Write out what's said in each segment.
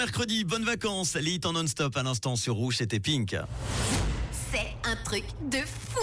mercredi, bonnes vacances. Lit en non-stop à l'instant sur Rouge, c'était Pink. C'est un truc de fou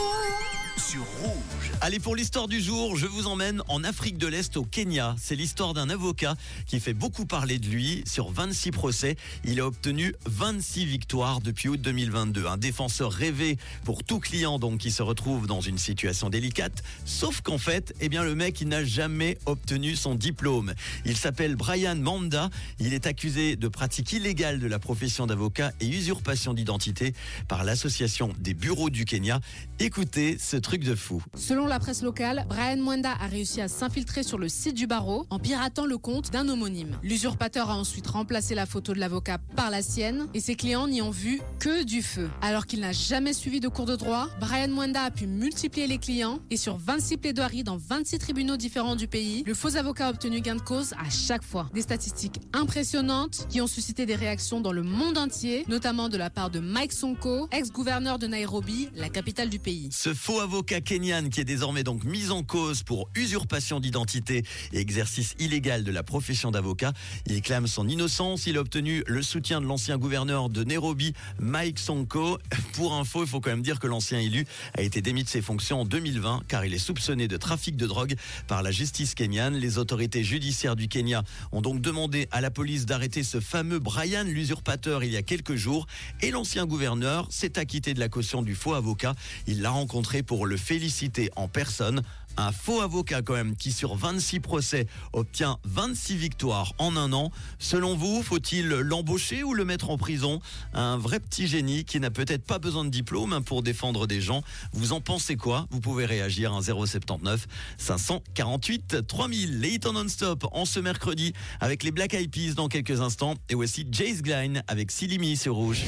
Rouge. Allez, pour l'histoire du jour, je vous emmène en Afrique de l'Est, au Kenya. C'est l'histoire d'un avocat qui fait beaucoup parler de lui. Sur 26 procès, il a obtenu 26 victoires depuis août 2022. Un défenseur rêvé pour tout client donc qui se retrouve dans une situation délicate. Sauf qu'en fait, eh bien, le mec, n'a jamais obtenu son diplôme. Il s'appelle Brian Manda. Il est accusé de pratique illégale de la profession d'avocat et usurpation d'identité par l'association des bureaux du Kenya. Écoutez ce truc de fou. Selon la presse locale, Brian Mwenda a réussi à s'infiltrer sur le site du barreau en piratant le compte d'un homonyme. L'usurpateur a ensuite remplacé la photo de l'avocat par la sienne et ses clients n'y ont vu que du feu. Alors qu'il n'a jamais suivi de cours de droit, Brian Mwenda a pu multiplier les clients et sur 26 plaidoiries dans 26 tribunaux différents du pays, le faux avocat a obtenu gain de cause à chaque fois. Des statistiques impressionnantes qui ont suscité des réactions dans le monde entier, notamment de la part de Mike Sonko, ex-gouverneur de Nairobi, la capitale du pays. Ce faux avocat avocat kenyan qui est désormais donc mis en cause pour usurpation d'identité et exercice illégal de la profession d'avocat. Il clame son innocence. Il a obtenu le soutien de l'ancien gouverneur de Nairobi, Mike Sonko. Pour info, il faut quand même dire que l'ancien élu a été démis de ses fonctions en 2020 car il est soupçonné de trafic de drogue par la justice kenyane. Les autorités judiciaires du Kenya ont donc demandé à la police d'arrêter ce fameux Brian l'usurpateur il y a quelques jours et l'ancien gouverneur s'est acquitté de la caution du faux avocat. Il l'a rencontré pour le féliciter en personne. Un faux avocat quand même qui sur 26 procès obtient 26 victoires en un an. Selon vous, faut-il l'embaucher ou le mettre en prison? Un vrai petit génie qui n'a peut-être pas besoin de diplôme hein, pour défendre des gens. Vous en pensez quoi? Vous pouvez réagir à 079 548 3000. Les hits non-stop en ce mercredi avec les Black Eyed Peas dans quelques instants et aussi Jace Gline avec Silimi sur Rouge.